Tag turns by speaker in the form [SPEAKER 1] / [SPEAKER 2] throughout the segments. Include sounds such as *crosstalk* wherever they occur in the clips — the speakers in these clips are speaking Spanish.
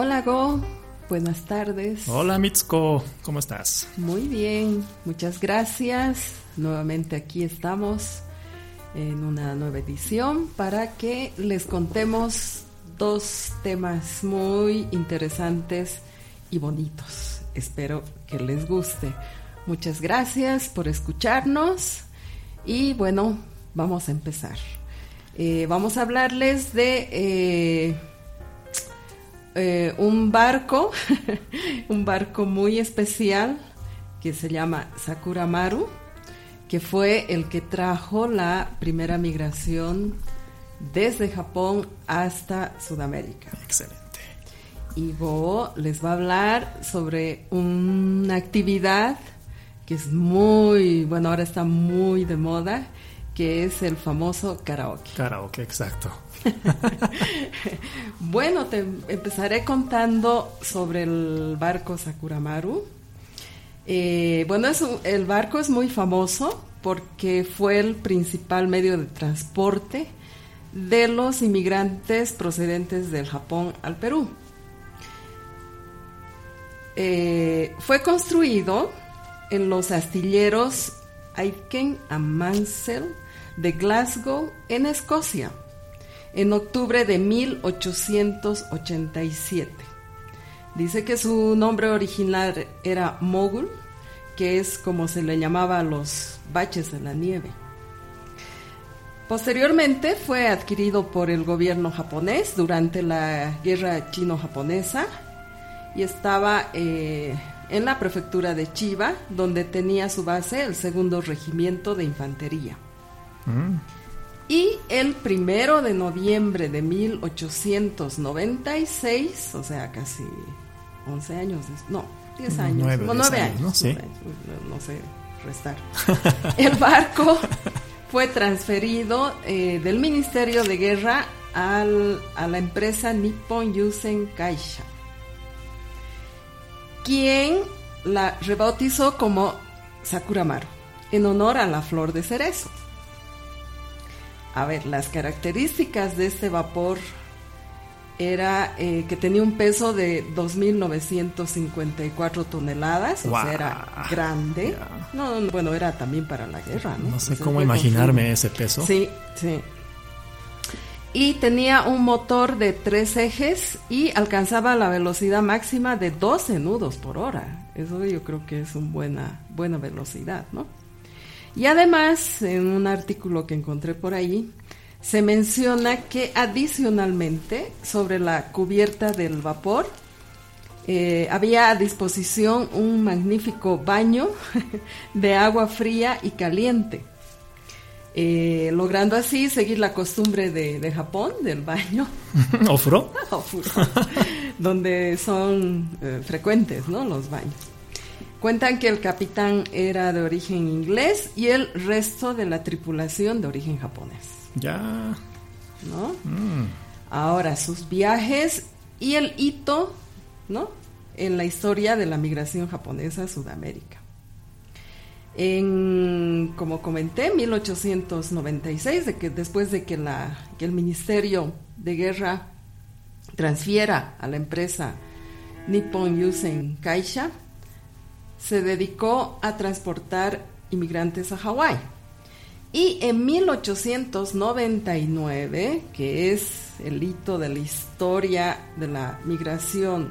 [SPEAKER 1] Hola Go, buenas tardes.
[SPEAKER 2] Hola Mitsuko, ¿cómo estás?
[SPEAKER 1] Muy bien, muchas gracias. Nuevamente aquí estamos en una nueva edición para que les contemos dos temas muy interesantes y bonitos. Espero que les guste. Muchas gracias por escucharnos y bueno, vamos a empezar. Eh, vamos a hablarles de eh, eh, un barco, *laughs* un barco muy especial que se llama Sakura Maru, que fue el que trajo la primera migración desde Japón hasta Sudamérica.
[SPEAKER 2] Excelente.
[SPEAKER 1] Y Go les va a hablar sobre una actividad que es muy, bueno, ahora está muy de moda, que es el famoso karaoke.
[SPEAKER 2] Karaoke, exacto. *laughs*
[SPEAKER 1] bueno, te empezaré contando sobre el barco Sakuramaru. Eh, bueno, el barco es muy famoso porque fue el principal medio de transporte de los inmigrantes procedentes del Japón al Perú. Eh, fue construido en los astilleros Aiken and Mansell de Glasgow, en Escocia en octubre de 1887. Dice que su nombre original era Mogul, que es como se le llamaba a los baches de la nieve. Posteriormente fue adquirido por el gobierno japonés durante la guerra chino-japonesa y estaba eh, en la prefectura de Chiba, donde tenía su base el segundo regimiento de infantería. Mm. Y el primero de noviembre de 1896, o sea, casi 11 años, no, 10 años, 9, no, 9 años, ¿no? sé restar. *laughs* el barco fue transferido eh, del Ministerio de Guerra al, a la empresa Nippon Yusen Kaisha, quien la rebautizó como Sakuramaru, en honor a la flor de cerezo. A ver, las características de este vapor era eh, que tenía un peso de 2.954 toneladas, o sea, era grande. No, bueno, era también para la guerra, ¿no?
[SPEAKER 2] No sé cómo imaginarme ese peso.
[SPEAKER 1] Sí, sí. Y tenía un motor de tres ejes y alcanzaba la velocidad máxima de 12 nudos por hora. Eso yo creo que es una buena, buena velocidad, ¿no? Y además, en un artículo que encontré por ahí, se menciona que adicionalmente sobre la cubierta del vapor eh, había a disposición un magnífico baño *laughs* de agua fría y caliente, eh, logrando así seguir la costumbre de, Japón del baño. *laughs* *laughs*
[SPEAKER 2] ¿Ofuro?
[SPEAKER 1] donde son eh, frecuentes ¿no? los baños. Cuentan que el capitán era de origen inglés y el resto de la tripulación de origen japonés.
[SPEAKER 2] Ya.
[SPEAKER 1] ¿No? Mm. Ahora, sus viajes y el hito, ¿no? En la historia de la migración japonesa a Sudamérica. En, como comenté, 1896, de que después de que, la, que el Ministerio de Guerra transfiera a la empresa Nippon Yusen Kaisha, se dedicó a transportar inmigrantes a Hawái. Y en 1899, que es el hito de la historia de la migración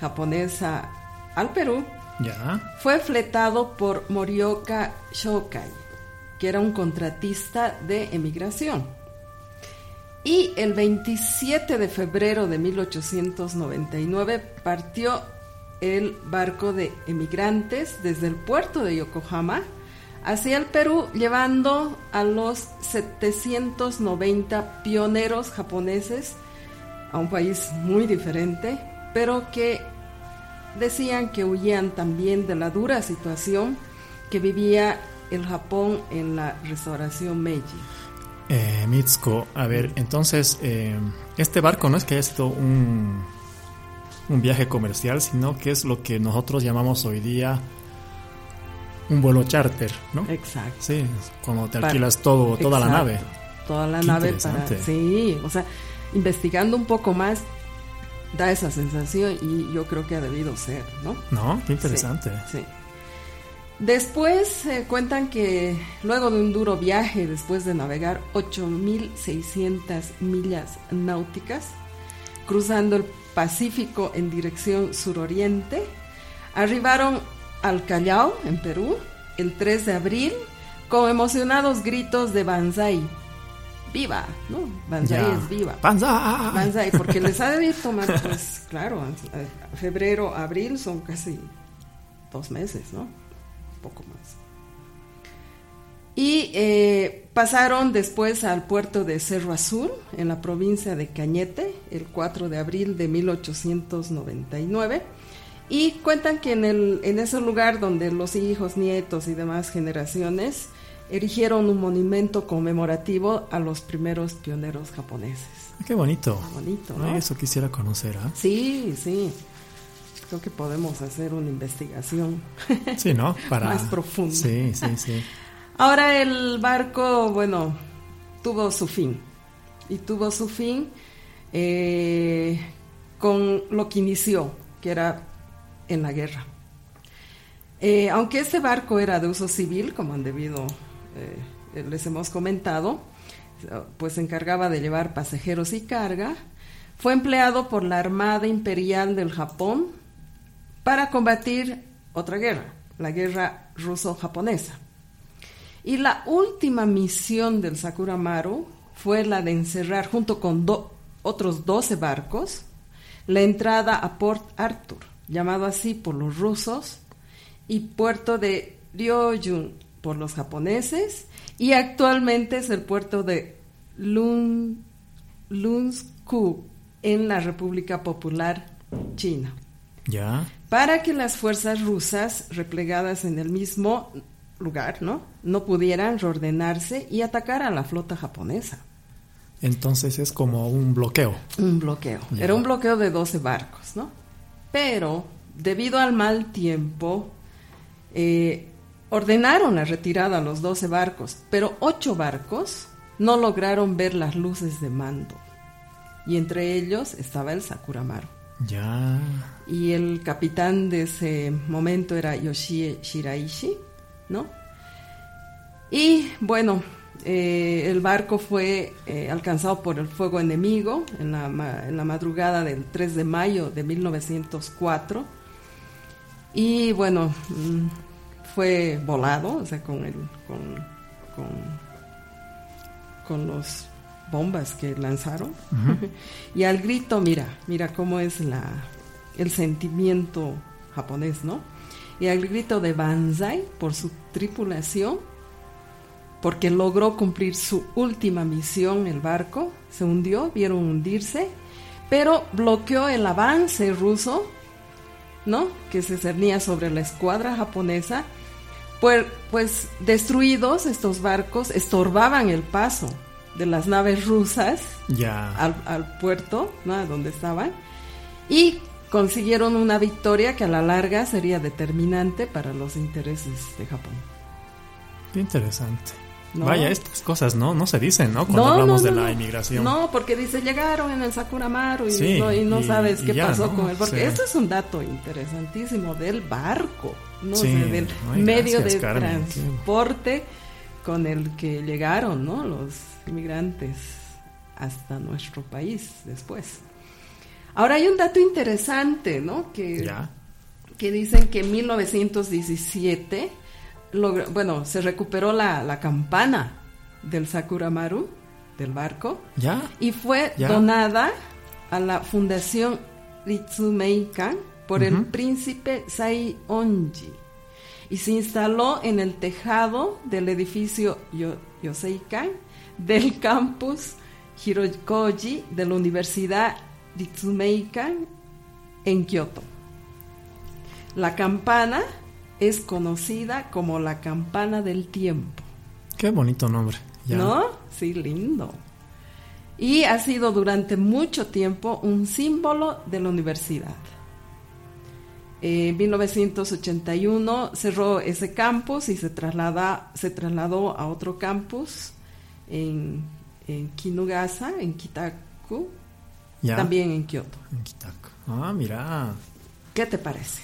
[SPEAKER 1] japonesa al Perú, fue fletado por Morioka Shokai, que era un contratista de emigración. Y el 27 de febrero de 1899 partió el barco de emigrantes desde el puerto de Yokohama hacia el Perú, llevando a los 790 pioneros japoneses a un país muy diferente, pero que decían que huían también de la dura situación que vivía el Japón en la restauración Meiji.
[SPEAKER 2] Eh, Mitsuko, a ver, entonces, eh, este barco no es que haya un un viaje comercial, sino que es lo que nosotros llamamos hoy día un vuelo charter, ¿no?
[SPEAKER 1] Exacto.
[SPEAKER 2] Sí, cuando te alquilas todo, toda la nave.
[SPEAKER 1] Toda la nave para... Sí, o sea, investigando un poco más, da esa sensación y yo creo que ha debido ser, ¿no?
[SPEAKER 2] No, qué interesante.
[SPEAKER 1] Sí. Después eh, cuentan que luego de un duro viaje, después de navegar 8.600 millas náuticas, cruzando el Pacífico en dirección suroriente, arribaron al Callao, en Perú, el 3 de abril, con emocionados gritos de Banzai. ¡Viva! ¿No? Banzai es viva.
[SPEAKER 2] ¡Banzai!
[SPEAKER 1] Banzai, porque les ha de *laughs* tomar, pues, claro, febrero, abril son casi dos meses, ¿no? poco más. Y eh, pasaron después al puerto de Cerro Azul, en la provincia de Cañete, el 4 de abril de 1899. Y cuentan que en, el, en ese lugar donde los hijos, nietos y demás generaciones erigieron un monumento conmemorativo a los primeros pioneros japoneses.
[SPEAKER 2] Ah, qué bonito.
[SPEAKER 1] bonito,
[SPEAKER 2] Eso quisiera conocer, ¿ah?
[SPEAKER 1] Sí, sí. Creo que podemos hacer una investigación. *laughs*
[SPEAKER 2] Sí, ¿no?
[SPEAKER 1] Para... Más profunda.
[SPEAKER 2] Sí, sí, sí. *laughs*
[SPEAKER 1] Ahora el barco, bueno, tuvo su fin. Y tuvo su fin eh, con lo que inició, que era en la guerra. Eh, aunque este barco era de uso civil, como han debido, eh, les hemos comentado, pues se encargaba de llevar pasajeros y carga, fue empleado por la Armada Imperial del Japón para combatir otra guerra, la guerra ruso-japonesa. Y la última misión del Sakura Maru fue la de encerrar junto con otros 12 barcos la entrada a Port Arthur, llamado así por los rusos, y puerto de Ryojun por los japoneses, y actualmente es el puerto de Lun, Lunsku en la República Popular China.
[SPEAKER 2] Ya.
[SPEAKER 1] Para que las fuerzas rusas replegadas en el mismo lugar, ¿no? No pudieran reordenarse y atacar a la flota japonesa.
[SPEAKER 2] Entonces es como un bloqueo.
[SPEAKER 1] Un bloqueo. Era un bloqueo de 12 barcos, ¿no? Pero, debido al mal tiempo, eh, ordenaron la retirada a los 12 barcos, pero 8 barcos no lograron ver las luces de mando. Y entre ellos estaba el Sakuramaru.
[SPEAKER 2] Ya.
[SPEAKER 1] Y el capitán de ese momento era Yoshie Shiraishi, ¿no? Y bueno, eh, el barco fue eh, alcanzado por el fuego enemigo en la, en la, madrugada del 3 de mayo de 1904. Y bueno, mm, fue volado, o sea, con, el, con, con, con los bombas que lanzaron. *laughs* y al grito, mira, mira cómo es la, el sentimiento japonés, ¿no? Y al grito de Banzai por su tripulación, porque logró cumplir su última misión, el barco se hundió, vieron hundirse, pero bloqueó el avance ruso, ¿no? Que se cernía sobre la escuadra japonesa. Pues, pues destruidos estos barcos estorbaban el paso de las naves rusas al, puerto, ¿no? Donde estaban. Y consiguieron una victoria que a la larga sería determinante para los intereses de Japón.
[SPEAKER 2] Qué Vaya, estas cosas no no se dicen, ¿no? Cuando hablamos de la inmigración.
[SPEAKER 1] No, porque dice, llegaron en el Sakuramaru y, no, sabes qué pasó con él. Porque esto es un dato interesantísimo del barco, ¿no? del medio de transporte con el que llegaron, ¿no? Los inmigrantes hasta nuestro país después. Ahora hay un dato interesante, ¿no? Que, que dicen que en 1917, bueno, se recuperó la, campana del Sakuramaru, del barco,
[SPEAKER 2] ¿Ya?
[SPEAKER 1] y fue donada a la Fundación Ritsumeikan por el príncipe Sai Onji y se instaló en el tejado del edificio Yoseikan del *laughs* campus Hirokoji de la Universidad Ritsumeikan en Kioto. La campana es conocida como la campana del tiempo.
[SPEAKER 2] Qué bonito nombre.
[SPEAKER 1] ¿No? Sí, lindo. Y ha sido durante mucho tiempo un símbolo de la universidad. En 1981 cerró ese campus y se, traslada, se trasladó a otro campus en, en Kinugasa, en Kitaku,
[SPEAKER 2] Ya.
[SPEAKER 1] también en Kioto.
[SPEAKER 2] En Kitako. Ah, mira.
[SPEAKER 1] ¿Qué te parece?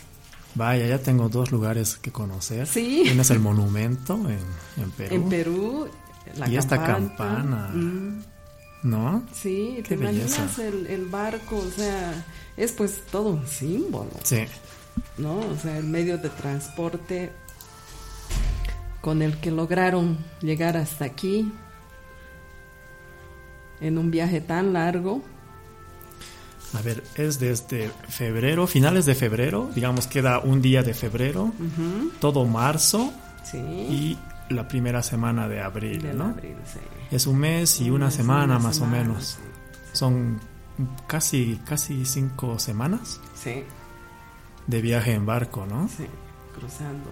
[SPEAKER 2] Vaya, ya tengo dos lugares que conocer.
[SPEAKER 1] Sí.
[SPEAKER 2] Tienes el monumento en, en Perú.
[SPEAKER 1] En Perú, la
[SPEAKER 2] Y esta
[SPEAKER 1] campana. Mm,
[SPEAKER 2] ¿No?
[SPEAKER 1] sí,
[SPEAKER 2] Qué
[SPEAKER 1] te imaginas el, el barco, o sea, es pues todo un símbolo,
[SPEAKER 2] Sí.
[SPEAKER 1] ¿no? O sea, el medio de transporte con el que lograron llegar hasta aquí en un viaje tan largo.
[SPEAKER 2] A ver, es desde febrero, finales de febrero, digamos queda un día de febrero, todo marzo
[SPEAKER 1] Sí.
[SPEAKER 2] y la primera semana de abril, ¿no?
[SPEAKER 1] abril, sí.
[SPEAKER 2] Es un mes y una semana más
[SPEAKER 1] semana,
[SPEAKER 2] o menos. Son casi, casi cinco semanas
[SPEAKER 1] Sí,
[SPEAKER 2] de viaje en barco, ¿no?
[SPEAKER 1] sí, cruzando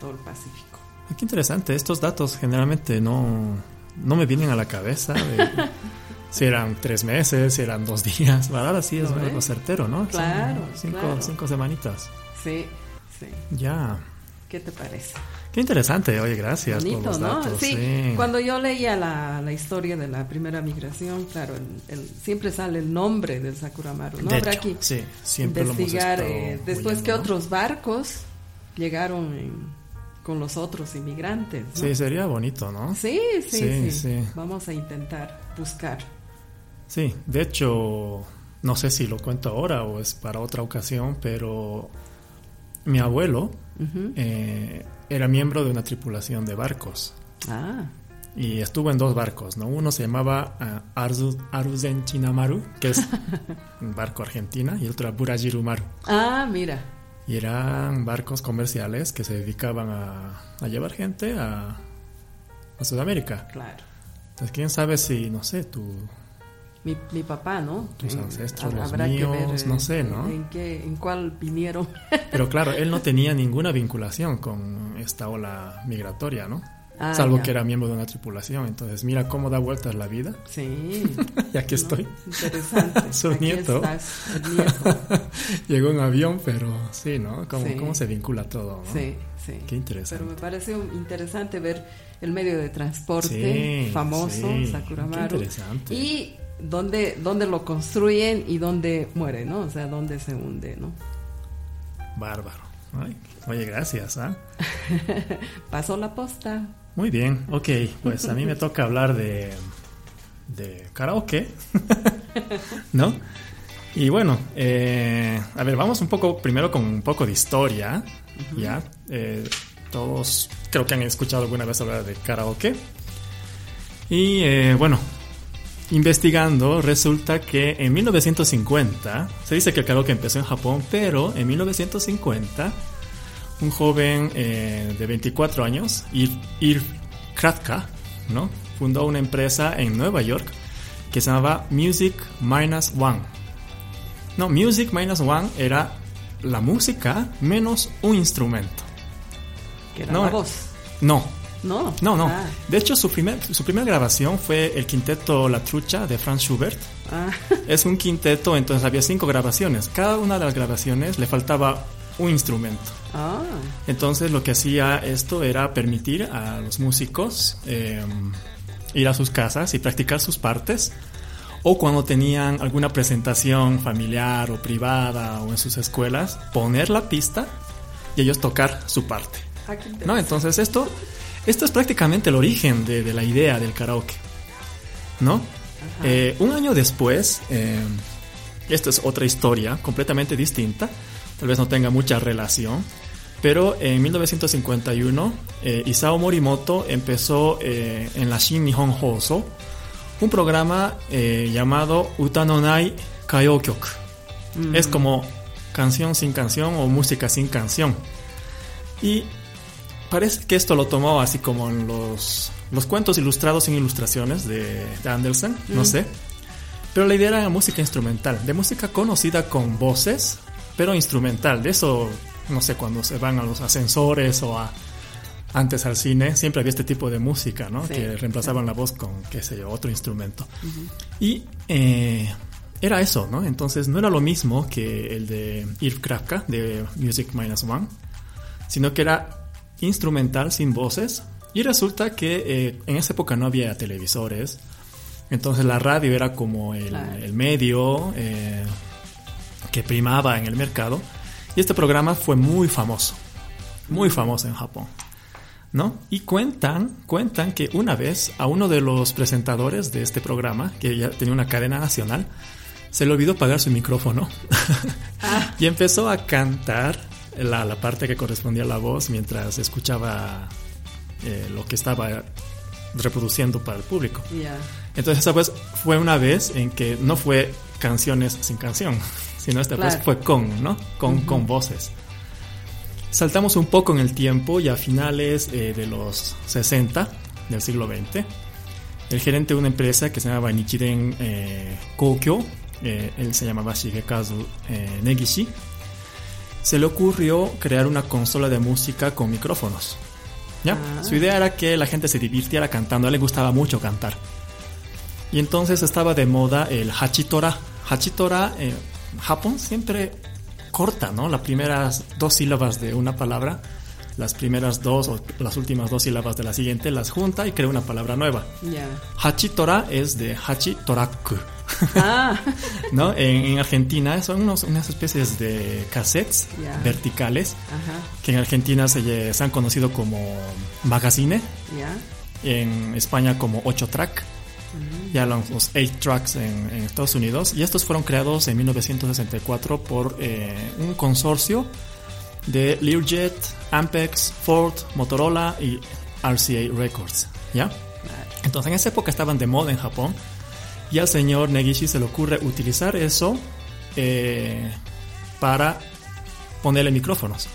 [SPEAKER 1] todo el Pacífico.
[SPEAKER 2] Ah, Qué interesante, estos datos generalmente no, no me vienen a la cabeza. de- *laughs* si eran tres meses, si eran dos días. Ahora sí es
[SPEAKER 1] ¿Lo
[SPEAKER 2] algo
[SPEAKER 1] ves?
[SPEAKER 2] certero, ¿no?
[SPEAKER 1] Claro,
[SPEAKER 2] cinco,
[SPEAKER 1] claro.
[SPEAKER 2] cinco semanitas.
[SPEAKER 1] Sí, sí.
[SPEAKER 2] Ya.
[SPEAKER 1] ¿Qué te parece?
[SPEAKER 2] Qué interesante, oye, gracias por
[SPEAKER 1] Bonito,
[SPEAKER 2] los
[SPEAKER 1] ¿no?
[SPEAKER 2] datos.
[SPEAKER 1] sí,
[SPEAKER 2] sí.
[SPEAKER 1] cuando yo leía la, la historia de la primera migración, claro, el, el- siempre sale el nombre del Sakuramaru, ¿no?
[SPEAKER 2] De
[SPEAKER 1] Habrá
[SPEAKER 2] hecho,
[SPEAKER 1] que
[SPEAKER 2] sí, siempre
[SPEAKER 1] investigar
[SPEAKER 2] lo hemos
[SPEAKER 1] eh, después
[SPEAKER 2] oyendo,
[SPEAKER 1] que
[SPEAKER 2] ¿no?
[SPEAKER 1] otros barcos llegaron en- con los otros inmigrantes, ¿no?
[SPEAKER 2] Sí, sería bonito, ¿no?
[SPEAKER 1] sí, sí,
[SPEAKER 2] Sí,
[SPEAKER 1] sí.
[SPEAKER 2] sí.
[SPEAKER 1] Vamos a intentar buscar.
[SPEAKER 2] Sí, de hecho, no sé si lo cuento ahora o es para otra ocasión, pero mi abuelo eh, era miembro de una tripulación de barcos
[SPEAKER 1] Ah,
[SPEAKER 2] y estuvo en dos barcos, ¿no? Uno se llamaba ah, Arzu, Aruzen Chinamaru, que es *laughs* un barco argentina, y otro era Burajiru Maru.
[SPEAKER 1] ah, mira,
[SPEAKER 2] Y eran barcos comerciales que se dedicaban a, a llevar gente a, a Sudamérica.
[SPEAKER 1] claro.
[SPEAKER 2] Entonces, quién sabe si, no sé, tú
[SPEAKER 1] Mi, mi papá, ¿no?
[SPEAKER 2] Tus
[SPEAKER 1] Eh,
[SPEAKER 2] ancestros, los
[SPEAKER 1] habrá que
[SPEAKER 2] míos, no sé, ¿no?
[SPEAKER 1] En, qué, en cuál vinieron. *laughs*
[SPEAKER 2] Pero claro, él no *laughs* tenía ninguna vinculación con esta ola migratoria, ¿no?
[SPEAKER 1] Ah,
[SPEAKER 2] Salvo
[SPEAKER 1] ya.
[SPEAKER 2] que era miembro de una tripulación. Entonces, mira cómo da vueltas la vida.
[SPEAKER 1] Sí. *laughs*
[SPEAKER 2] Y aquí
[SPEAKER 1] ¿no?
[SPEAKER 2] estoy.
[SPEAKER 1] Interesante.
[SPEAKER 2] Su
[SPEAKER 1] Aquí
[SPEAKER 2] nieto.
[SPEAKER 1] estás, el nieto.
[SPEAKER 2] Llegó en avión, pero sí, ¿no? ¿Cómo,
[SPEAKER 1] Sí.
[SPEAKER 2] cómo se vincula todo, no?
[SPEAKER 1] Sí, sí.
[SPEAKER 2] Qué interesante.
[SPEAKER 1] Pero me pareció interesante ver el medio de transporte
[SPEAKER 2] Sí,
[SPEAKER 1] famoso,
[SPEAKER 2] sí.
[SPEAKER 1] Sakuramaru.
[SPEAKER 2] Qué interesante.
[SPEAKER 1] Y dónde, dónde lo construyen y dónde muere, ¿no? O sea, dónde se hunde, ¿no?
[SPEAKER 2] Bárbaro. Ay, oye, gracias, ¿ah? *laughs*
[SPEAKER 1] Pasó la posta.
[SPEAKER 2] Muy bien, ok, pues a mí me *laughs* toca hablar de, de karaoke, *laughs* ¿no? Y bueno, eh, a ver, vamos un poco primero con un poco de historia, ¿ya? Eh, todos creo que han escuchado alguna vez hablar de karaoke. Y eh, bueno, investigando resulta que en 1950, se dice que el karaoke empezó en Japón, pero en 1950 un joven eh, de 24 años, Ir, Kratka, ¿no? fundó una empresa en Nueva York que se llamaba Music Minus One. No, Music Minus One era la música menos un instrumento.
[SPEAKER 1] Que era
[SPEAKER 2] No,
[SPEAKER 1] la voz.
[SPEAKER 2] No,
[SPEAKER 1] No.
[SPEAKER 2] no, no.
[SPEAKER 1] Ah,
[SPEAKER 2] De hecho, su, primer, su primera grabación fue el quinteto La Trucha de Franz Schubert.
[SPEAKER 1] ah,
[SPEAKER 2] Es un quinteto, entonces había cinco grabaciones. Cada una de las grabaciones le faltaba un instrumento.
[SPEAKER 1] ah,
[SPEAKER 2] Entonces lo que hacía esto era permitir a los músicos eh, ir a sus casas y practicar sus partes. O cuando tenían alguna presentación familiar o privada o en sus escuelas, poner la pista y ellos tocar su parte.
[SPEAKER 1] ah,
[SPEAKER 2] ¿No? Entonces esto, esto es prácticamente el origen de, de la idea del karaoke. ¿No? Eh, un año después, eh, esta es otra historia completamente distinta, tal vez no tenga mucha relación, pero en 1951 eh, Isao Morimoto empezó eh, en la Shin Nihon Hoso un programa llamado Uta no Nai Kayokyoku.
[SPEAKER 1] Mm.
[SPEAKER 2] Es como canción sin canción o música sin canción. Y parece que esto lo tomó así como en los, los cuentos ilustrados sin ilustraciones de, de Andersen, no
[SPEAKER 1] Mm.
[SPEAKER 2] sé. Pero la idea era música instrumental, de música conocida con voces, pero instrumental. De eso, no sé, cuando se van a los ascensores o a, antes al cine, siempre había este tipo de música, ¿no?
[SPEAKER 1] Sí,
[SPEAKER 2] que reemplazaban la voz con, qué sé yo, otro instrumento. Y eh, era eso, ¿no? Entonces no era lo mismo que el de Irv Kravka, de Music Minus One, sino que era instrumental sin voces. Y resulta que eh, en esa época no había televisores, Entonces la radio era como el, el medio eh, que primaba en el mercado. Y este programa fue muy famoso, muy famoso en Japón. ¿No? Y cuentan, cuentan que una vez a uno de los presentadores de este programa, que ya tenía una cadena nacional, se le olvidó pagar su micrófono *laughs* ah. y empezó a cantar la, la, parte que correspondía a la voz mientras escuchaba eh, lo que estaba reproduciendo para el público. Entonces esa vez fue una vez en que no fue canciones sin canción, *laughs* sino esta vez fue con, ¿no? Con, con voces. Saltamos un poco en el tiempo y a finales eh, de los 60 del siglo XX, el gerente de una empresa que se llamaba Nichiren eh, Kokyo, eh, él se llamaba Shigekazu eh, Negishi, se le ocurrió crear una consola de música con micrófonos. ¿ya? Ah. Su idea era que la gente se divirtiera cantando, a él le gustaba mucho cantar. Y entonces estaba de moda el Hachitora. Hachitora, en Japón siempre corta, ¿no? Las primeras dos sílabas de una palabra, las primeras dos o las últimas dos sílabas de la siguiente las junta y crea una palabra nueva. Hachitora es de Hachitoraku. *laughs* Ah. ¿No? En, Argentina son unos, unas especies de cassettes verticales que en Argentina se, se, han conocido como magazine. En España como 8 track ya los 8 tracks en, Estados Unidos, y estos fueron creados en 1964 por eh, un consorcio de Learjet, Ampex, Ford, Motorola y RCA Records, ¿ya? Entonces en esa época estaban de moda en Japón y al señor Negishi se le ocurre utilizar eso eh, para ponerle micrófonos.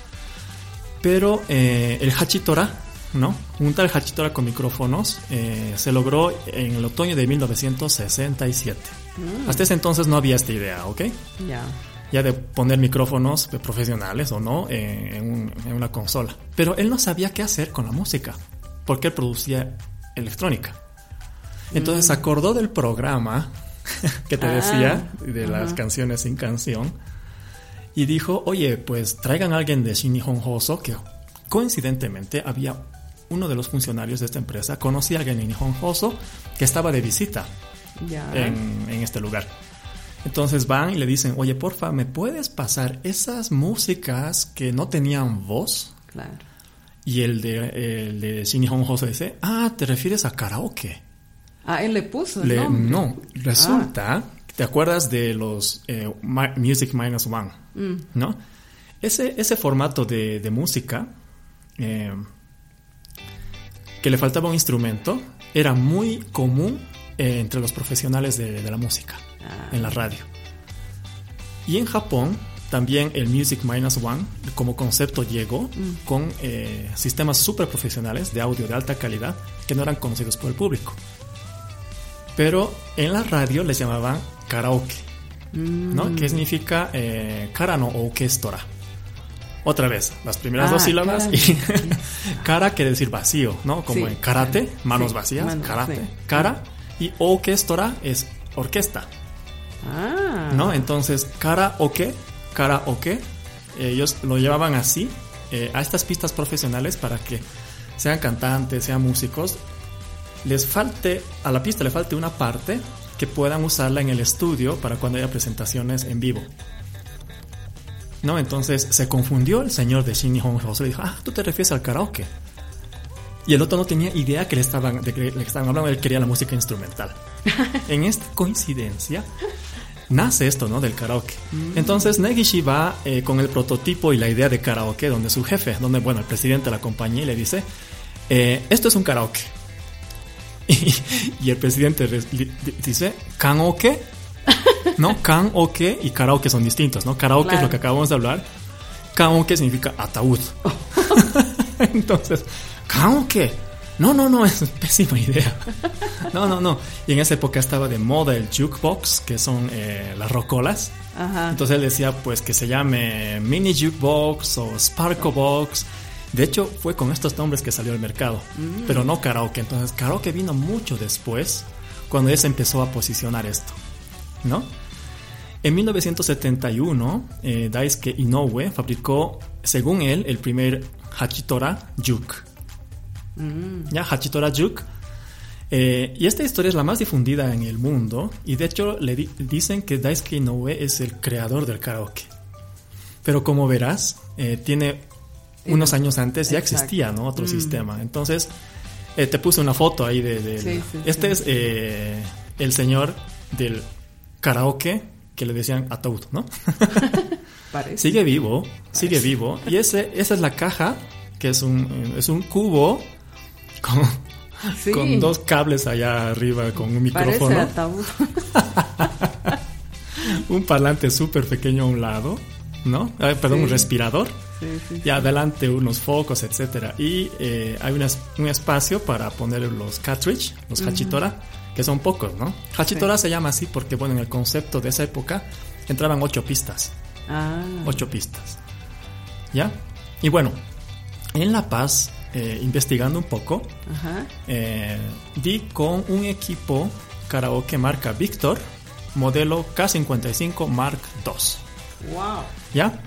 [SPEAKER 2] Pero eh, el Hachitora ¿no? Un tal Hachitora con micrófonos eh, se logró en el otoño de 1967. Mm. Hasta ese entonces no había esta idea, ¿ok? Ya. Ya de poner micrófonos profesionales o no en, una consola. Pero él no sabía qué hacer con la música, porque él producía electrónica. Entonces se mm. acordó del programa *laughs* que te decía, ah, de las canciones sin canción, y dijo, oye, pues traigan a alguien de Shinihon Hoso, que coincidentemente había uno de los funcionarios de esta empresa conocía a alguien en Hoso que estaba de visita en, este lugar. Entonces van y le dicen, oye, porfa, ¿me puedes pasar esas músicas que no tenían voz? Claro. Y el de, el de Shinihon Hoso dice, ah, ¿te refieres a karaoke?
[SPEAKER 1] Ah, él le puso le,
[SPEAKER 2] No, resulta, ¿te acuerdas de los eh, Music Minus One? Mm. ¿No? Ese, ese formato de, de música eh, que le faltaba un instrumento era muy común eh, entre los profesionales de, la música en la radio. Y en Japón también el Music Minus One como concepto llegó mm. con eh, sistemas súper profesionales de audio de alta calidad que no eran conocidos por el público. Pero en la radio les llamaban karaoke, ¿no? Mm. Que significa eh, karano o orquestora. Otra vez, las primeras dos ah, sílabas y *laughs* cara quiere decir vacío, ¿no? Como en karate, manos vacías, karate, cara y orquestora es orquesta. Ah. ¿No? Entonces, cara o qué, cara o qué, ellos lo llevaban así eh, a estas pistas profesionales para que sean cantantes, sean músicos, les falte, a la pista le falte una parte que puedan usarla en el estudio para cuando haya presentaciones en vivo. ¿no? Entonces se confundió el señor de Shinny Hong y dijo, ah, tú te refieres al karaoke. Y el otro no tenía idea que le estaban, de que le estaban hablando, él quería la música instrumental. *laughs* en esta coincidencia nace esto, ¿no? Del karaoke. Mm. Entonces Negishi va eh, con el prototipo y la idea de karaoke, donde su jefe, donde, bueno, el presidente de la compañía le dice, eh, esto es un karaoke. *laughs* Y, el presidente dice, ¿karaoke? *laughs* ¿no? Kan-oke y karaoke son distintos, ¿no? Karaoke es lo que acabamos de hablar. Kan-oke significa ataúd. *laughs* Entonces, ¿kan-oke? No, no, no, es pésima idea. No, no, no. Y en esa época estaba de moda el jukebox, que son eh, las rocolas. Entonces él decía, pues que se llame mini jukebox o sparkle box. De hecho, fue con estos nombres que salió al mercado, mm. pero no karaoke. Entonces, karaoke vino mucho después, cuando ya se empezó a posicionar esto. ¿no? En 1971, eh, Daisuke Inoue fabricó, según él, el primer Hachitora Juke. Mm. ¿Ya? Hachitora Juke Eh, y esta historia es la más difundida en el mundo y de hecho le dicen que Daisuke Inoue es el creador del karaoke. Pero como verás, eh, tiene unos años antes ya existía ¿no? otro mm. sistema. Entonces, eh, te puse una foto ahí de... este es el señor del karaoke que le decían a Toad, ¿no? *laughs* sigue vivo, sigue vivo. Y ese, esa es la caja, que es un, es un cubo con *laughs* con dos cables allá arriba, con un micrófono. *laughs* un parlante súper pequeño a un lado, ¿no? Perdón, un respirador. Y adelante unos focos, etcétera. Y eh, hay un espacio para poner los cartridge, los hachitora, que son pocos, ¿no? Hachitora se llama así porque, bueno, en el concepto de esa época entraban ocho pistas. Ah. Ocho pistas. ¿Ya? Y bueno, en La Paz eh, investigando un poco, eh, di con un equipo karaoke marca Victor, modelo K55 Mark II.
[SPEAKER 1] Wow.
[SPEAKER 2] ¿Ya?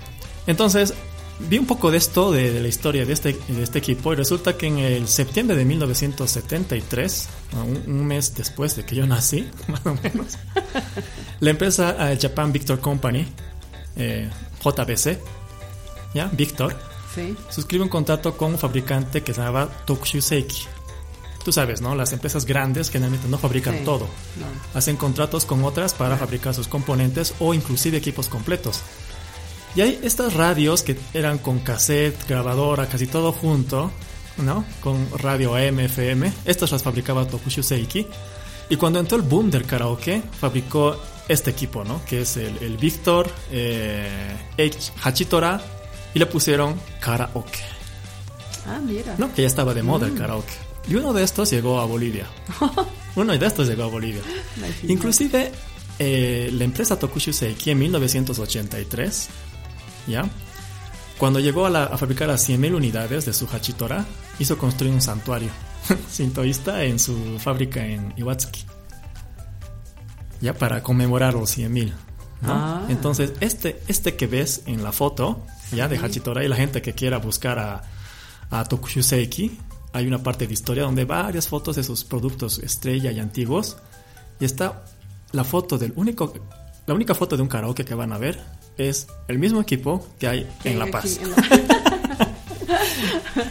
[SPEAKER 2] Entonces, vi un poco de esto, de, la historia de este, de este equipo, y resulta que en el septiembre de 1973, un, mes después de que yo nací, *laughs* más o menos, *laughs* la empresa eh, Japan Victor Company, JBC, ¿ya? Victor, suscribe un contrato con un fabricante que se llama Tokushuseiki. Tú sabes, ¿no? Las empresas grandes generalmente no fabrican todo. Hacen contratos con otras para fabricar sus componentes o inclusive equipos completos. Y hay estas radios que eran con cassette, grabadora, casi todo junto, ¿no? Con radio AM, FM. Estas las fabricaba Tokushuseiki. Y cuando entró el boom del karaoke, fabricó este equipo, ¿no? Que es el, Victor eh, H Hachitora y le pusieron karaoke.
[SPEAKER 1] Ah, mira.
[SPEAKER 2] No, que ya estaba de moda el mm. karaoke. Y uno de estos llegó a Bolivia. *laughs* uno de estos llegó a Bolivia. Inclusive eh, la empresa Tokushu Seiki en 1983, ¿ya? Cuando llegó a, fabricar a 100.000 unidades de su Hachitora, hizo construir un santuario *laughs* sintoísta en su fábrica en Iwatsuki. Ya para conmemorar los 100.000. Ah. Entonces, este, este que ves en la foto, ya de Hachitora, y la gente que quiera buscar a, a Tokushuseiki, hay una parte de historia donde varias fotos de sus productos estrella y antiguos. Y está la foto del único, la única foto de un karaoke que van a ver es el mismo equipo que hay en La Paz. *laughs*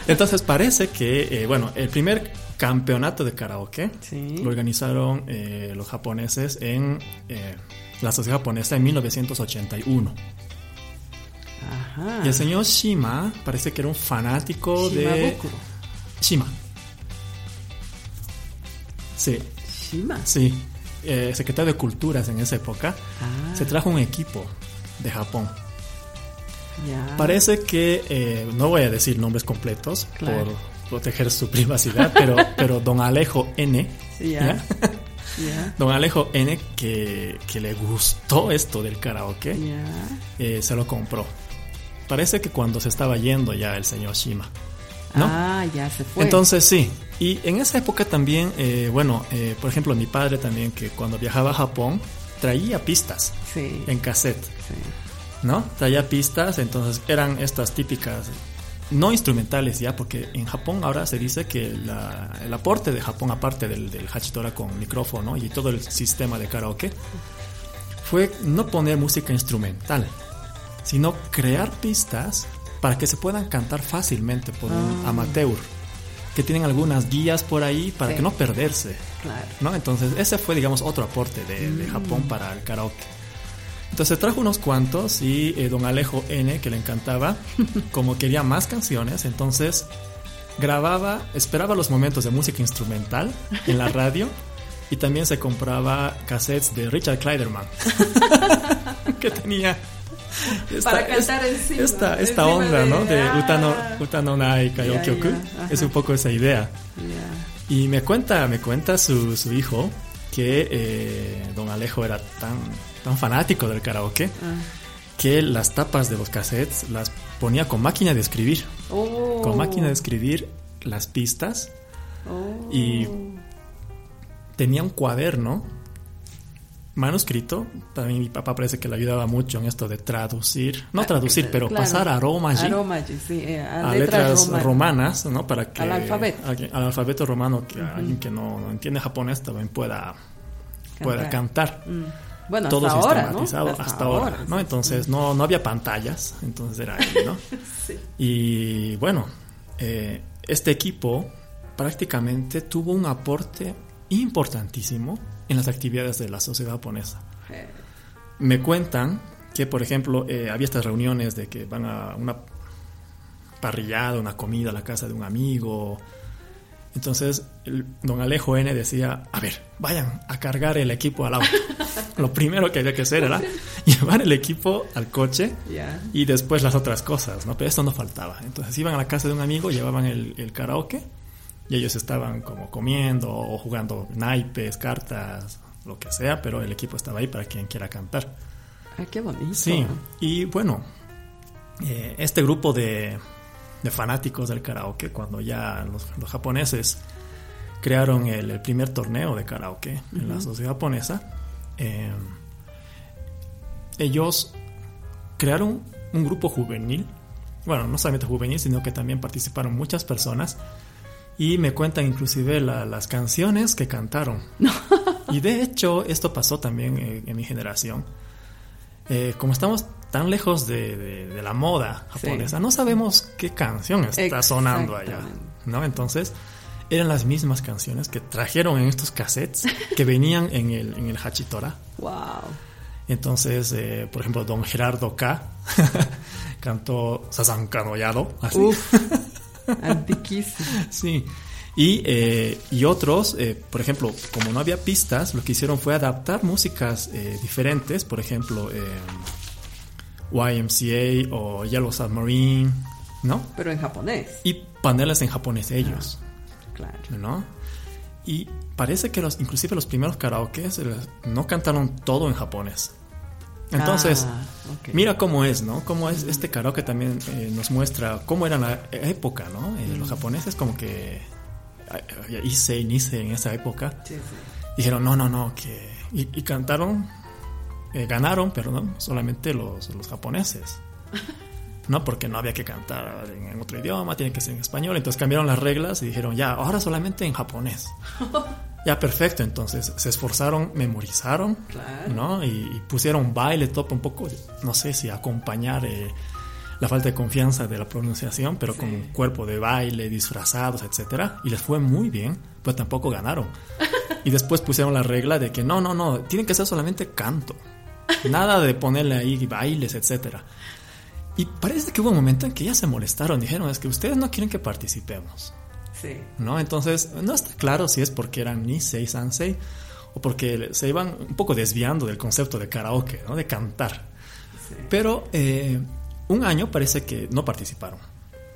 [SPEAKER 2] Entonces parece que, eh, bueno, el primer campeonato de karaoke lo organizaron eh, los japoneses en eh, la sociedad japonesa en 1981. Ajá. Y el señor Shima parece que era un fanático de... Shima. Sí.
[SPEAKER 1] Shima.
[SPEAKER 2] Sí. Secretario de Culturas en esa época. Ah. Se trajo un equipo de Japón. Parece que, eh, no voy a decir nombres completos por proteger su privacidad, pero, *laughs* pero don Alejo N. *laughs* ¿ya? Don Alejo N, que, le gustó esto del karaoke, eh, se lo compró. Parece que cuando se estaba yendo ya el señor Shima.
[SPEAKER 1] Ah, ya se fue.
[SPEAKER 2] Entonces sí. Y en esa época también, eh, bueno, eh, por ejemplo, mi padre también, que cuando viajaba a Japón, traía pistas en cassette. ¿No? Traía pistas, entonces eran estas típicas no instrumentales ya, porque en Japón ahora se dice que el aporte de Japón, aparte del, del Hachitora con micrófono y todo el sistema de karaoke, fue no poner música instrumental, sino crear pistas para que se puedan cantar fácilmente por un ah. amateur, que tienen algunas guías por ahí para que no perderse. ¿no? Entonces, ese fue, digamos, otro aporte de, de Japón mm. para el karaoke. Entonces trajo unos cuantos y eh, don Alejo N, que le encantaba, *laughs* como quería más canciones, entonces grababa, esperaba los momentos de música instrumental en la radio y también se compraba cassettes de Richard Kleiderman, *laughs* que tenía
[SPEAKER 1] esta, para cantar encima,
[SPEAKER 2] esta, esta onda, ¿no? De ah, Utano, Utano Nai Kayokyoku. es un poco esa idea. Y me cuenta, me cuenta su, su hijo que eh, don Alejo era tan tan fanático del karaoke ah. que las tapas de los cassettes las ponía con máquina de escribir. Oh. Con máquina de escribir las pistas. Y oh. tenía un cuaderno manuscrito. También mi papá parece que le ayudaba mucho en esto de traducir, no
[SPEAKER 1] Ah,
[SPEAKER 2] traducir, pero
[SPEAKER 1] claro.
[SPEAKER 2] pasar a Romaji,
[SPEAKER 1] Aromagy, sí, eh, a,
[SPEAKER 2] a
[SPEAKER 1] letras,
[SPEAKER 2] letras
[SPEAKER 1] roma-
[SPEAKER 2] romanas, ¿no? Para que
[SPEAKER 1] Al alfabeto.
[SPEAKER 2] alguien- al alfabeto romano, que alguien que no, no entiende japonés también pueda, pueda cantar.
[SPEAKER 1] Mm. Bueno,
[SPEAKER 2] Todo
[SPEAKER 1] hasta ahora, ¿no?
[SPEAKER 2] sistematizado hasta, ahora, ¿no?
[SPEAKER 1] sí.
[SPEAKER 2] Entonces no, no había pantallas, entonces era ahí, ¿no? *laughs*
[SPEAKER 1] Sí.
[SPEAKER 2] Y bueno, eh, este equipo prácticamente tuvo un aporte importantísimo en las actividades de la sociedad japonesa. Me cuentan que, por ejemplo, eh, había estas reuniones de que van a una parrillada, una comida a la casa de un amigo. Entonces, el- don Alejo N decía, a ver, vayan a cargar el equipo al auto. *laughs* Lo primero que había que hacer era llevar el equipo al coche y después las otras cosas, ¿no? Pero esto no faltaba. Entonces iban a la casa de un amigo, llevaban el, el karaoke y ellos estaban como comiendo o jugando naipes, cartas, lo que sea, pero el equipo estaba ahí para quien quiera cantar.
[SPEAKER 1] Ah, qué bonito.
[SPEAKER 2] Sí, y bueno, eh, este grupo de, de fanáticos del karaoke, cuando ya los, los japoneses crearon el, el primer torneo de karaoke en la sociedad japonesa, eh, ellos crearon un grupo juvenil, bueno, no solamente juvenil, sino que también participaron muchas personas y me cuentan inclusive la- las canciones que cantaron. *laughs* y de hecho, esto pasó también eh, en mi generación. Eh, como estamos tan lejos de, de- de la moda japonesa,
[SPEAKER 1] Sí.
[SPEAKER 2] no sabemos qué canción está sonando allá. ¿no? Entonces, eran las mismas canciones que trajeron en estos cassettes que venían en el, en el Hachitora.
[SPEAKER 1] Wow.
[SPEAKER 2] Entonces, eh, por ejemplo, don Gerardo K. *laughs* cantó Sasanka no Yado, así.
[SPEAKER 1] Uf. *laughs* Antiquísimo.
[SPEAKER 2] Sí. Y, eh, y otros, eh, por ejemplo, como no había pistas, lo que hicieron fue adaptar músicas eh, diferentes, por ejemplo, YMCA o Yellow Submarine, ¿no?
[SPEAKER 1] Pero en japonés.
[SPEAKER 2] Y paneles en japonés ellos,
[SPEAKER 1] Claro.
[SPEAKER 2] ¿no? Y parece que los, inclusive los primeros karaokes no cantaron todo en japonés. Entonces,
[SPEAKER 1] Ah.
[SPEAKER 2] Mira cómo es, ¿no? Cómo es este karaoke también eh, nos muestra cómo era la época, ¿no? Eh, Los japoneses como que eh, Issei, Nisei en esa época
[SPEAKER 1] Sí, sí.
[SPEAKER 2] dijeron no, no, no, que y, y cantaron, eh, ganaron, pero no solamente los, los japoneses, *laughs* no porque no había que cantar en, en otro idioma, tiene que ser en español, entonces cambiaron las reglas y dijeron ya, ahora solamente en japonés. *laughs* Ya, perfecto. Entonces se esforzaron, memorizaron,
[SPEAKER 1] Claro.
[SPEAKER 2] ¿no? Y, y pusieron baile, top un poco, no sé si acompañar eh, la falta de confianza de la pronunciación, pero
[SPEAKER 1] Sí.
[SPEAKER 2] con un cuerpo de baile, disfrazados, etcétera. Y les fue muy bien, pero tampoco ganaron. *laughs* Y después pusieron la regla de que no, no, no, tiene que ser solamente canto. Nada de ponerle ahí bailes, etcétera. Y parece que hubo un momento en que ya se molestaron, dijeron, es que ustedes no quieren que participemos.
[SPEAKER 1] Sí.
[SPEAKER 2] ¿no? Entonces, no está claro si es porque eran Nisei Sansei o porque se iban un poco desviando del concepto de karaoke, ¿no? De cantar.
[SPEAKER 1] sí.
[SPEAKER 2] Pero eh, un año parece que no participaron.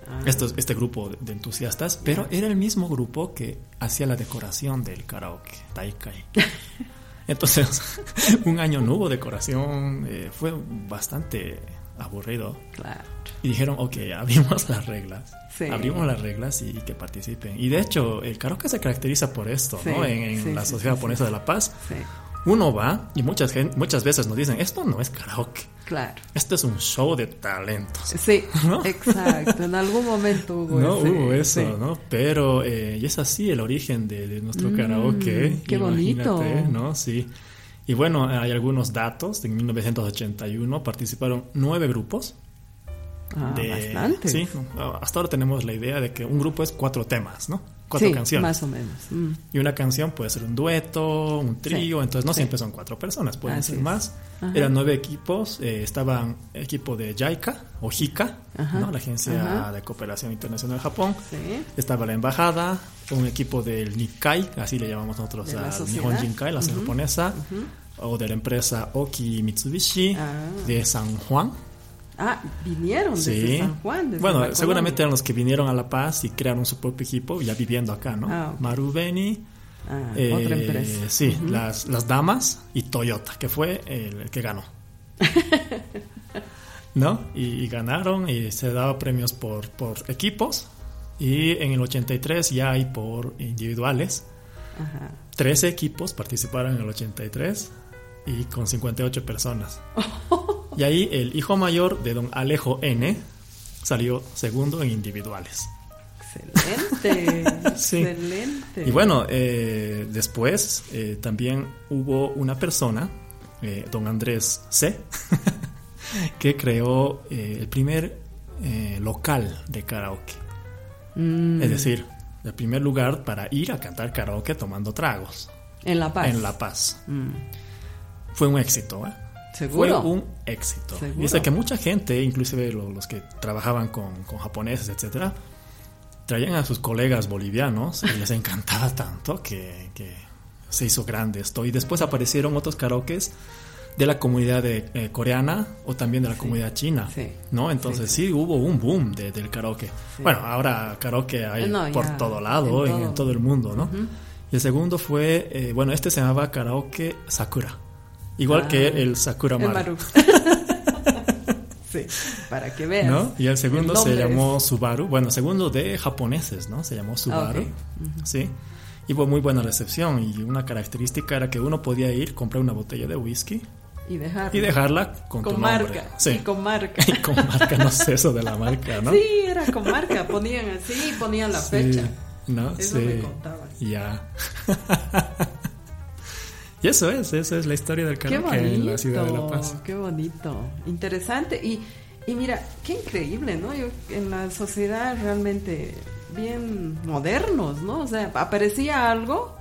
[SPEAKER 1] Ah,
[SPEAKER 2] Estos- este grupo de, de entusiastas, pero era el mismo grupo que hacía la decoración del karaoke, Taikai. *laughs* Entonces, *laughs* un año no hubo decoración, eh, fue bastante aburrido.
[SPEAKER 1] Claro.
[SPEAKER 2] Y dijeron, ok, abrimos *laughs* las reglas.
[SPEAKER 1] Sí.
[SPEAKER 2] Abrimos las reglas y, y que participen. Y de hecho, el karaoke se caracteriza por esto,
[SPEAKER 1] Sí,
[SPEAKER 2] ¿no? En, en
[SPEAKER 1] sí,
[SPEAKER 2] la Sociedad Japonesa de la Paz,
[SPEAKER 1] Sí.
[SPEAKER 2] uno va y muchas, muchas veces nos dicen, esto no es karaoke,
[SPEAKER 1] Claro.
[SPEAKER 2] esto es un show de talentos.
[SPEAKER 1] Sí, *laughs*
[SPEAKER 2] ¿No?
[SPEAKER 1] exacto. En algún momento hubo
[SPEAKER 2] No
[SPEAKER 1] ese-
[SPEAKER 2] hubo eso. ¿no? Pero eh, y es así el origen de, de nuestro
[SPEAKER 1] Mm,
[SPEAKER 2] karaoke.
[SPEAKER 1] qué bonito.
[SPEAKER 2] ¿no? Sí. Y bueno, hay algunos datos. En 1981 participaron nueve grupos.
[SPEAKER 1] Ah,
[SPEAKER 2] de-
[SPEAKER 1] bastante.
[SPEAKER 2] Sí, hasta ahora tenemos la idea de que un grupo es cuatro temas, ¿no? Cuatro
[SPEAKER 1] Sí,
[SPEAKER 2] canciones.
[SPEAKER 1] Más o menos. Mm.
[SPEAKER 2] Y una canción puede ser un dueto, un trío,
[SPEAKER 1] Sí,
[SPEAKER 2] entonces no
[SPEAKER 1] sí.
[SPEAKER 2] siempre son cuatro personas, pueden
[SPEAKER 1] Así
[SPEAKER 2] ser
[SPEAKER 1] es.
[SPEAKER 2] más.
[SPEAKER 1] Ajá.
[SPEAKER 2] Eran nueve equipos, eh, estaban equipo de JICA o JICA, ¿no? la Agencia
[SPEAKER 1] ajá.
[SPEAKER 2] de Cooperación Internacional de Japón. Estaba la embajada, un equipo del Nikkei, así le llamamos nosotros
[SPEAKER 1] De la
[SPEAKER 2] a
[SPEAKER 1] sociedad.
[SPEAKER 2] Nihon Jinkai, la japonesa, o de la empresa Oki Mitsubishi,
[SPEAKER 1] Ah.
[SPEAKER 2] de San Juan.
[SPEAKER 1] Ah, vinieron desde
[SPEAKER 2] Sí.
[SPEAKER 1] San Juan. desde
[SPEAKER 2] bueno, seguramente eran los que vinieron a La Paz y crearon su propio equipo, ya viviendo acá, ¿no?
[SPEAKER 1] Ah.
[SPEAKER 2] Marubeni,
[SPEAKER 1] Ah,
[SPEAKER 2] eh,
[SPEAKER 1] otra empresa.
[SPEAKER 2] Sí, las, las damas y Toyota, que fue el, el que ganó. *laughs* ¿No? Y, y ganaron y se daba premios por, por equipos. Y en el 83 ya hay por individuales.
[SPEAKER 1] Ajá.
[SPEAKER 2] 13 equipos participaron en el 83. y con 58 personas. *laughs* Y ahí el hijo mayor de don Alejo N salió segundo en individuales.
[SPEAKER 1] Excelente, *laughs* excelente.
[SPEAKER 2] Y bueno, eh, después eh, también hubo una persona, eh, don Andrés C., *laughs* que creó el primer local de karaoke.
[SPEAKER 1] Mm.
[SPEAKER 2] Es decir, el primer lugar para ir a cantar karaoke tomando tragos.
[SPEAKER 1] En La Paz.
[SPEAKER 2] En La Paz.
[SPEAKER 1] Mm.
[SPEAKER 2] Fue un éxito, ¿eh?
[SPEAKER 1] ¿Seguro?
[SPEAKER 2] Fue un éxito.
[SPEAKER 1] ¿Seguro?
[SPEAKER 2] Dice que mucha gente, inclusive lo- los que trabajaban con, con japoneses, etcétera, traían a sus colegas bolivianos y les encantaba tanto que, que se hizo grande esto. Y después aparecieron otros karaokes de la comunidad de, eh, coreana o también de la comunidad china,
[SPEAKER 1] Sí.
[SPEAKER 2] ¿no? Entonces sí, hubo un boom de- del karaoke. Bueno, ahora karaoke hay
[SPEAKER 1] No,
[SPEAKER 2] por
[SPEAKER 1] ya,
[SPEAKER 2] todo lado,
[SPEAKER 1] en
[SPEAKER 2] en, en
[SPEAKER 1] todo.
[SPEAKER 2] todo el mundo, ¿no? Y el segundo fue, eh, bueno, este se llamaba karaoke Sakura. Igual
[SPEAKER 1] Ah.
[SPEAKER 2] que el Sakura
[SPEAKER 1] El
[SPEAKER 2] Maru.
[SPEAKER 1] Maru. *laughs* sí, para que veas.
[SPEAKER 2] ¿no? Y el segundo
[SPEAKER 1] El
[SPEAKER 2] se llamó Subaru, bueno, segundo de japoneses, ¿no? Se llamó Subaru,
[SPEAKER 1] ok.
[SPEAKER 2] sí. Y fue muy buena recepción y una característica era que uno podía ir, comprar una botella de whisky
[SPEAKER 1] Y dejar.
[SPEAKER 2] y dejarla con,
[SPEAKER 1] con
[SPEAKER 2] tu
[SPEAKER 1] marca.
[SPEAKER 2] Sí.
[SPEAKER 1] Y con marca. *laughs*
[SPEAKER 2] Y con marca, no sé eso de la marca, ¿no?
[SPEAKER 1] Sí, era con marca. Ponían así ponían la
[SPEAKER 2] Sí,
[SPEAKER 1] fecha.
[SPEAKER 2] ¿no?
[SPEAKER 1] Eso
[SPEAKER 2] sí.
[SPEAKER 1] me contaban.
[SPEAKER 2] Ya. *laughs* y eso es, eso es la historia del karaoke en la ciudad de La Paz.
[SPEAKER 1] qué bonito, interesante y, y mira, qué increíble, ¿no? Yo, en la sociedad realmente bien modernos, ¿no? O sea, aparecía algo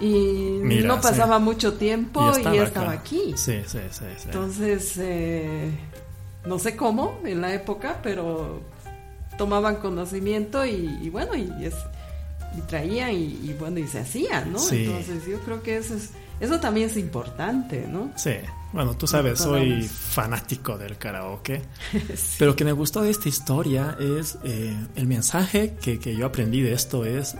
[SPEAKER 1] y
[SPEAKER 2] Mira,
[SPEAKER 1] no
[SPEAKER 2] sí.
[SPEAKER 1] pasaba mucho tiempo y ya estaba,
[SPEAKER 2] acá.
[SPEAKER 1] aquí.
[SPEAKER 2] Sí, sí, sí. sí.
[SPEAKER 1] Entonces, eh, no sé cómo en la época, pero tomaban conocimiento y, y bueno, y, es- y traían y, bueno, y se hacían, ¿no?
[SPEAKER 2] Sí.
[SPEAKER 1] Entonces yo creo que eso es, eso también es importante, ¿no?
[SPEAKER 2] Sí, bueno, tú sabes, soy fanático del karaoke. *laughs* Pero lo que me gustó de esta historia es eh, el mensaje que, que yo aprendí de esto es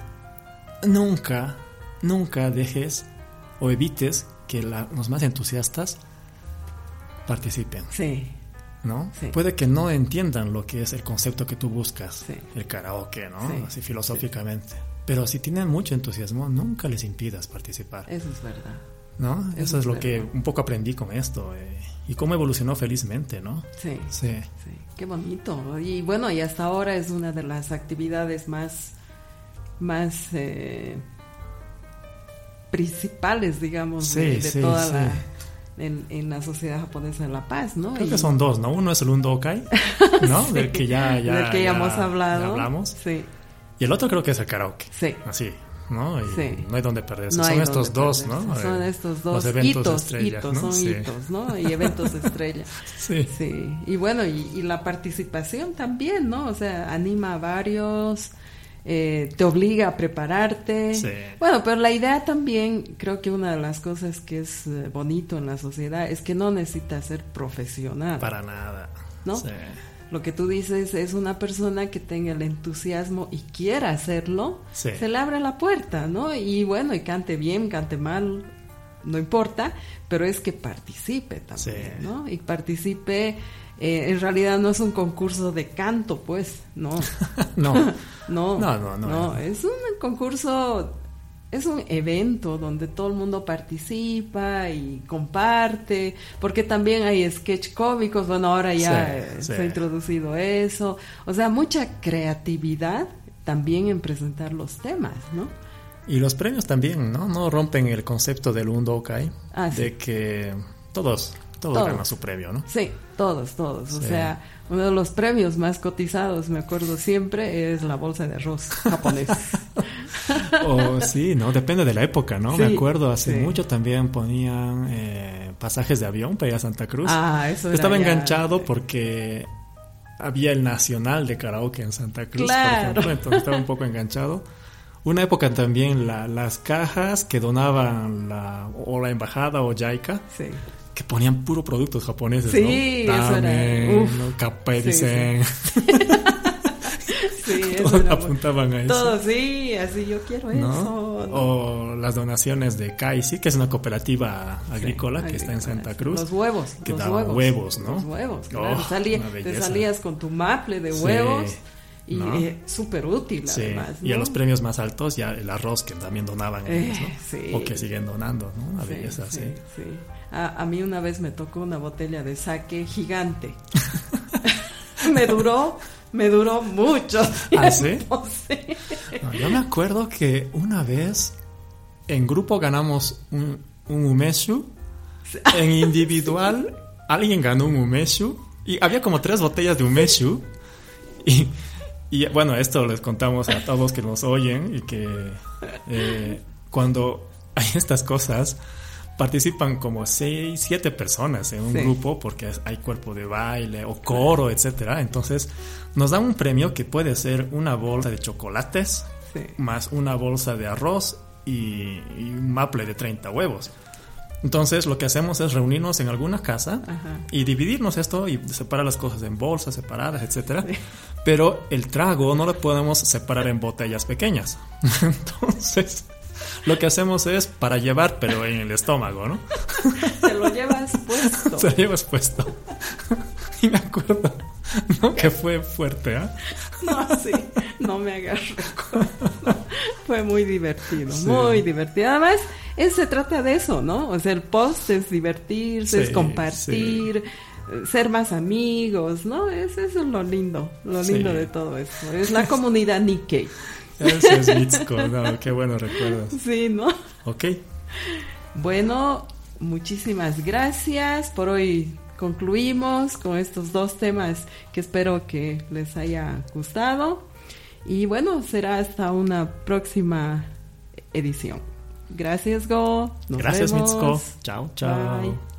[SPEAKER 2] nunca, nunca dejes o evites que la- los más entusiastas participen,
[SPEAKER 1] Sí,
[SPEAKER 2] ¿no?
[SPEAKER 1] Sí.
[SPEAKER 2] Puede que no entiendan lo que es el concepto que tú buscas,
[SPEAKER 1] Sí.
[SPEAKER 2] el karaoke, ¿no?
[SPEAKER 1] Sí.
[SPEAKER 2] Así filosóficamente. Pero si tienen mucho entusiasmo, nunca les impidas participar.
[SPEAKER 1] eso es verdad.
[SPEAKER 2] ¿no?
[SPEAKER 1] Eso
[SPEAKER 2] Eso es lo que un poco aprendí con esto eh, y cómo evolucionó felizmente, ¿no?
[SPEAKER 1] Sí,
[SPEAKER 2] Sí,
[SPEAKER 1] sí, qué bonito. Y bueno, y hasta ahora es una de las actividades más, más eh, principales, digamos, de,
[SPEAKER 2] Sí,
[SPEAKER 1] de
[SPEAKER 2] sí,
[SPEAKER 1] toda
[SPEAKER 2] sí.
[SPEAKER 1] la en, en la sociedad japonesa de La Paz, ¿no?
[SPEAKER 2] creo
[SPEAKER 1] Y-
[SPEAKER 2] que son dos, ¿no? Uno es el Undokai, ¿no? *laughs*
[SPEAKER 1] Sí,
[SPEAKER 2] Del que ya, ya,
[SPEAKER 1] del que ya hemos
[SPEAKER 2] ya
[SPEAKER 1] hablado.
[SPEAKER 2] hablamos.
[SPEAKER 1] Sí,
[SPEAKER 2] Y el otro creo que es el karaoke,
[SPEAKER 1] sí.
[SPEAKER 2] así, ¿no? Y
[SPEAKER 1] Sí.
[SPEAKER 2] no hay donde perderse.
[SPEAKER 1] No
[SPEAKER 2] son estos dos,
[SPEAKER 1] perderse.
[SPEAKER 2] ¿no?
[SPEAKER 1] Son
[SPEAKER 2] Eh,
[SPEAKER 1] estos dos
[SPEAKER 2] los eventos
[SPEAKER 1] hitos,
[SPEAKER 2] estrella,
[SPEAKER 1] hitos,
[SPEAKER 2] ¿no?
[SPEAKER 1] son
[SPEAKER 2] Sí.
[SPEAKER 1] hitos, ¿no? Y eventos estrella. *laughs*
[SPEAKER 2] Sí.
[SPEAKER 1] Sí, y bueno, y, y la participación también, ¿no? O sea, anima a varios, eh, te obliga a prepararte.
[SPEAKER 2] Sí.
[SPEAKER 1] Bueno, pero la idea también, creo que una de las cosas que es eh, bonito en la sociedad es que no necesitas ser profesional.
[SPEAKER 2] Para nada.
[SPEAKER 1] ¿No?
[SPEAKER 2] Sí.
[SPEAKER 1] Lo que tú dices es una persona que tenga el entusiasmo y quiera hacerlo,
[SPEAKER 2] Sí.
[SPEAKER 1] se le abre la puerta, ¿no? Y bueno, y cante bien, cante mal, no importa, pero es que participe también,
[SPEAKER 2] Sí.
[SPEAKER 1] ¿no? Y participe, eh, en realidad no es un concurso de canto, pues, no, *laughs* *laughs*
[SPEAKER 2] No,
[SPEAKER 1] no,
[SPEAKER 2] No, no, no.
[SPEAKER 1] es un concurso, es un evento donde todo el mundo participa y comparte, porque también hay sketch cómicos, bueno, ahora ya
[SPEAKER 2] Sí, sí.
[SPEAKER 1] se ha introducido eso, o sea, mucha creatividad también en presentar los temas, ¿no?
[SPEAKER 2] Y los premios también, ¿no? No rompen el concepto del Undokai
[SPEAKER 1] Ah, sí.
[SPEAKER 2] de que todos, todos
[SPEAKER 1] Todos.
[SPEAKER 2] ganan su premio, ¿no?
[SPEAKER 1] Sí, todos, todos. O sea, uno de los premios más cotizados, me acuerdo siempre, es la bolsa de arroz japonés. *laughs*
[SPEAKER 2] O sí, ¿no? Depende de la época, ¿no? Me acuerdo, hace
[SPEAKER 1] sí.
[SPEAKER 2] mucho también ponían eh, pasajes de avión para ir a Santa Cruz.
[SPEAKER 1] ah, eso era
[SPEAKER 2] Estaba
[SPEAKER 1] ya-
[SPEAKER 2] enganchado porque había el nacional de karaoke en Santa Cruz,
[SPEAKER 1] Claro.
[SPEAKER 2] por ejemplo, entonces estaba un poco enganchado. Una época también la- las cajas que donaban la, o la embajada o JICA,
[SPEAKER 1] Sí.
[SPEAKER 2] Que ponían puro productos japoneses,
[SPEAKER 1] Sí,
[SPEAKER 2] ¿no?
[SPEAKER 1] eso era-
[SPEAKER 2] Ramen. ¿no?
[SPEAKER 1] Sí. *laughs* Sí, eso
[SPEAKER 2] Todos
[SPEAKER 1] era-
[SPEAKER 2] apuntaban a eso.
[SPEAKER 1] Todo, sí, así yo quiero
[SPEAKER 2] ¿no?
[SPEAKER 1] eso.
[SPEAKER 2] O las donaciones de Kaisi, que es una cooperativa agrícola
[SPEAKER 1] Sí,
[SPEAKER 2] que está en
[SPEAKER 1] agrícola.
[SPEAKER 2] Santa Cruz.
[SPEAKER 1] Los huevos.
[SPEAKER 2] que
[SPEAKER 1] los
[SPEAKER 2] daban
[SPEAKER 1] huevos,
[SPEAKER 2] huevos, ¿no?
[SPEAKER 1] Los huevos, claro.
[SPEAKER 2] Oh,
[SPEAKER 1] Salía-
[SPEAKER 2] una
[SPEAKER 1] te salías con tu maple de
[SPEAKER 2] Sí.
[SPEAKER 1] huevos Y eh, súper útil, además.
[SPEAKER 2] Y a los premios más altos, ya el arroz que también donaban eh, O que siguen donando, ¿no? A sí,
[SPEAKER 1] sí, A, mí una vez me tocó una botella de saque gigante. *laughs* me duró, me duró mucho.
[SPEAKER 2] ¿Ah, sí? yo me acuerdo que una vez en grupo ganamos un, un umeshu. En *laughs* individual, alguien ganó un umeshu. Y había como tres botellas de umeshu. Y y bueno, esto les contamos a todos que nos oyen y que eh, cuando hay estas cosas, participan como seis, siete personas en un grupo porque hay cuerpo de baile o coro, etcétera. Entonces nos dan un premio que puede ser una bolsa de chocolates más una bolsa de arroz y, y, un maple de 30 huevos. Entonces lo que hacemos es reunirnos en alguna casa y dividirnos esto y separar las cosas en bolsas separadas, etcétera. Pero el trago no lo podemos separar en botellas pequeñas. *laughs* Entonces lo que hacemos es para llevar, pero en el estómago, ¿no? *laughs*
[SPEAKER 1] Te lo llevas puesto.
[SPEAKER 2] Se lo llevas puesto. *laughs* Y me acuerdo, ¿no? Que fue fuerte, ¿ah?
[SPEAKER 1] No, sí, no me hagas. Fue muy divertido, muy divertido. Además, se trata de eso, ¿no? O sea, el post es divertirse, es compartir, ser más amigos, ¿no? Es, eso es lo lindo, lo lindo de todo esto. Es la comunidad Nikkei.
[SPEAKER 2] Eso es Mitsuko, no, *laughs* qué bueno recuerdos.
[SPEAKER 1] Sí, ¿no?
[SPEAKER 2] Ok.
[SPEAKER 1] Bueno, muchísimas gracias. Por hoy concluimos con estos dos temas que espero que les haya gustado. Y bueno, será hasta una próxima edición. Gracias, Go.
[SPEAKER 2] Nos Gracias, Mitsuko. Chao, chao.